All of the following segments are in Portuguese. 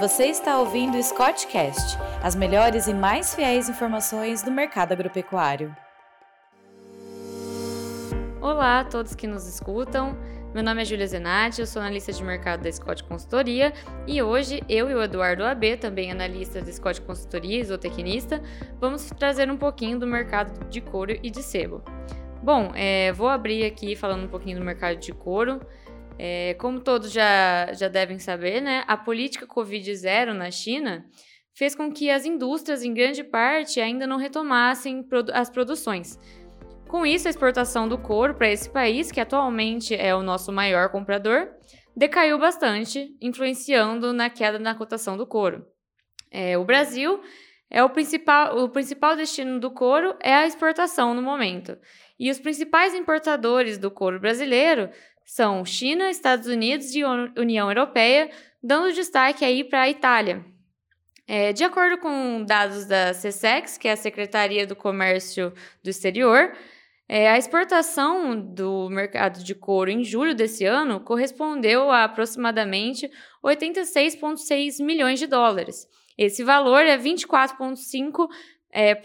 Você está ouvindo o Scottcast, as melhores e mais fiéis informações do mercado agropecuário. Olá a todos que nos escutam. Meu nome é Julia Zenatti, eu sou analista de mercado da Scott Consultoria e hoje eu e o Eduardo AB, também analista da Scott Consultoria e zootecnista, vamos trazer um pouquinho do mercado de couro e de sebo. Bom, é, vou abrir aqui falando um pouquinho do mercado de couro. É, como todos já, já devem saber, né, a política Covid-0 na China fez com que as indústrias, em grande parte, ainda não retomassem as produções. Com isso, a exportação do couro para esse país, que atualmente é o nosso maior comprador, decaiu bastante, influenciando na queda na cotação do couro. É, o Brasil é o principal, o principal destino do couro é a exportação no momento. E os principais importadores do couro brasileiro são China, Estados Unidos e União Europeia, dando destaque aí para a Itália. É, de acordo com dados da CSEX, que é a Secretaria do Comércio do Exterior, é, a exportação do mercado de couro em julho desse ano correspondeu a aproximadamente 86,6 milhões de dólares. Esse valor é 24,5% é,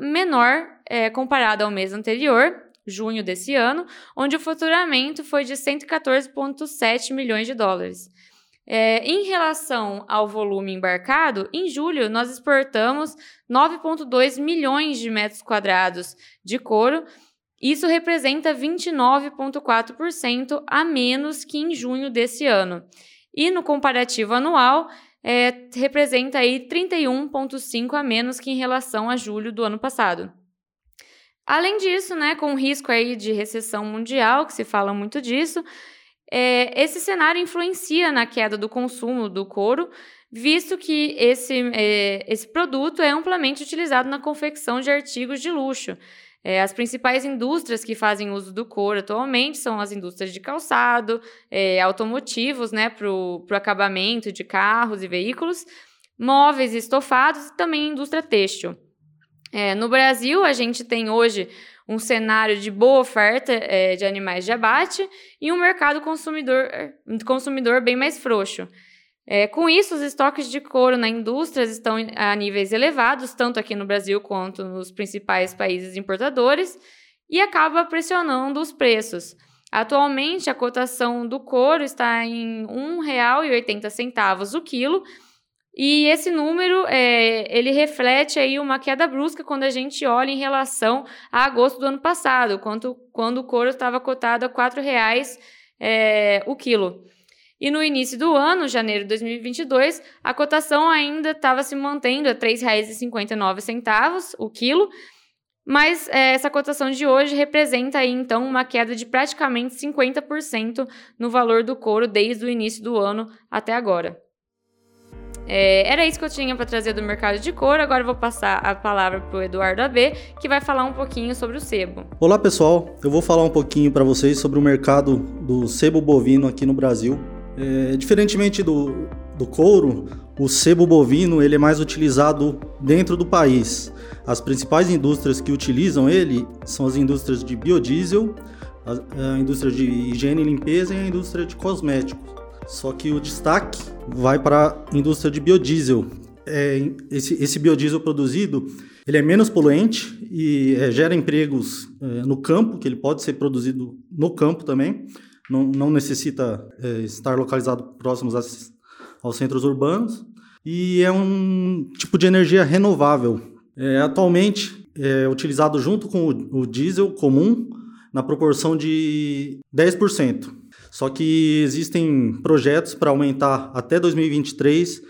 menor é, comparado ao mês anterior junho desse ano, onde o faturamento foi de 114,7 milhões de dólares. É, em relação ao volume embarcado, em julho nós exportamos 9,2 milhões de metros quadrados de couro. Isso representa 29,4% a menos que em junho desse ano. E no comparativo anual, é, representa aí 31,5% a menos que em relação a julho do ano passado. Além disso, né, com o risco aí de recessão mundial, que se fala muito disso, é, esse cenário influencia na queda do consumo do couro, visto que esse, é, esse produto é amplamente utilizado na confecção de artigos de luxo. É, as principais indústrias que fazem uso do couro atualmente são as indústrias de calçado, é, automotivos, né, para o acabamento de carros e veículos, móveis e estofados e também indústria têxtil. É, no Brasil, a gente tem hoje um cenário de boa oferta é, de animais de abate e um mercado consumidor, consumidor bem mais frouxo. É, com isso, os estoques de couro na indústria estão a níveis elevados, tanto aqui no Brasil quanto nos principais países importadores, e acaba pressionando os preços. Atualmente, a cotação do couro está em R$ 1,80 o quilo, e esse número, é, ele reflete aí uma queda brusca quando a gente olha em relação a agosto do ano passado, quando, quando o couro estava cotado a R$ 4,00 é, o quilo. E no início do ano, janeiro de 2022, a cotação ainda estava se mantendo a R$ 3,59 o quilo, mas é, essa cotação de hoje representa aí, então, uma queda de praticamente 50% no valor do couro desde o início do ano até agora. É, era isso que eu tinha para trazer do mercado de couro. Agora eu vou passar a palavra para o Eduardo AB, que vai falar um pouquinho sobre o sebo. Olá pessoal, eu vou falar um pouquinho para vocês sobre o mercado do sebo bovino aqui no Brasil. É, diferentemente do, do couro, o sebo bovino ele é mais utilizado dentro do país. As principais indústrias que utilizam ele são as indústrias de biodiesel, a, a indústria de higiene e limpeza e a indústria de cosméticos. Só que o destaque vai para a indústria de biodiesel. É, esse, esse, biodiesel produzido ele é menos poluente e é, gera empregos é, no campo, que ele pode ser produzido no campo também, não, não necessita é, estar localizado próximos às, aos centros urbanos, e é um tipo de energia renovável. É, atualmente é utilizado junto com o, o diesel comum na proporção de 10%. Só que existem projetos para aumentar até 2023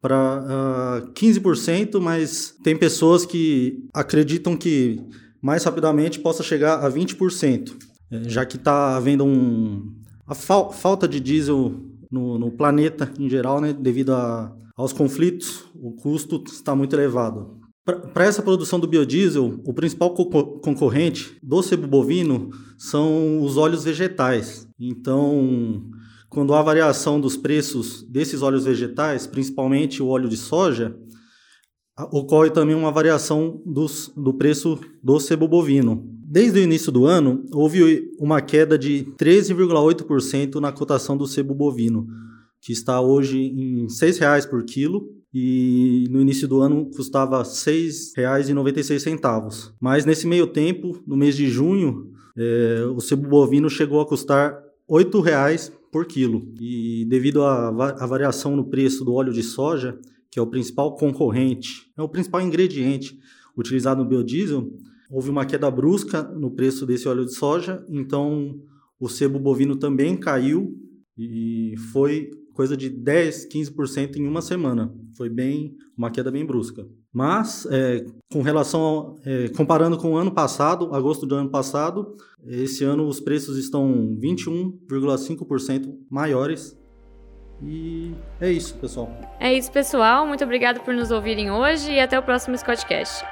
para uh, 15%, mas tem pessoas que acreditam que mais rapidamente possa chegar a 20%, é, já que está havendo um, a fal falta de diesel no, no, planeta em geral, né, devido a, aos conflitos, o custo está muito elevado. Para essa produção do biodiesel, o principal co concorrente do sebo bovino são os óleos vegetais. Então, quando há variação dos preços desses óleos vegetais, principalmente o óleo de soja, ocorre também uma variação dos, do preço do sebo bovino. Desde o início do ano, houve uma queda de 13,8% na cotação do sebo bovino, que está hoje em R$ 6,00 por quilo e no início do ano custava R$ 6,96. Mas nesse meio tempo, no mês de junho, é, o sebo bovino chegou a custar R$ 8,00 por quilo. E devido à, variação no preço do óleo de soja, que é o principal concorrente, é o principal ingrediente utilizado no biodiesel, houve uma queda brusca no preço desse óleo de soja, então o sebo bovino também caiu e foi coisa de 10, 15% em uma semana. Foi bem uma queda bem brusca. Mas, é, com relação ao, é, comparando com o ano passado, agosto do ano passado, esse ano os preços estão 21,5% maiores e é isso, pessoal. É isso, pessoal. Muito obrigado por nos ouvirem hoje e até o próximo Scottcast.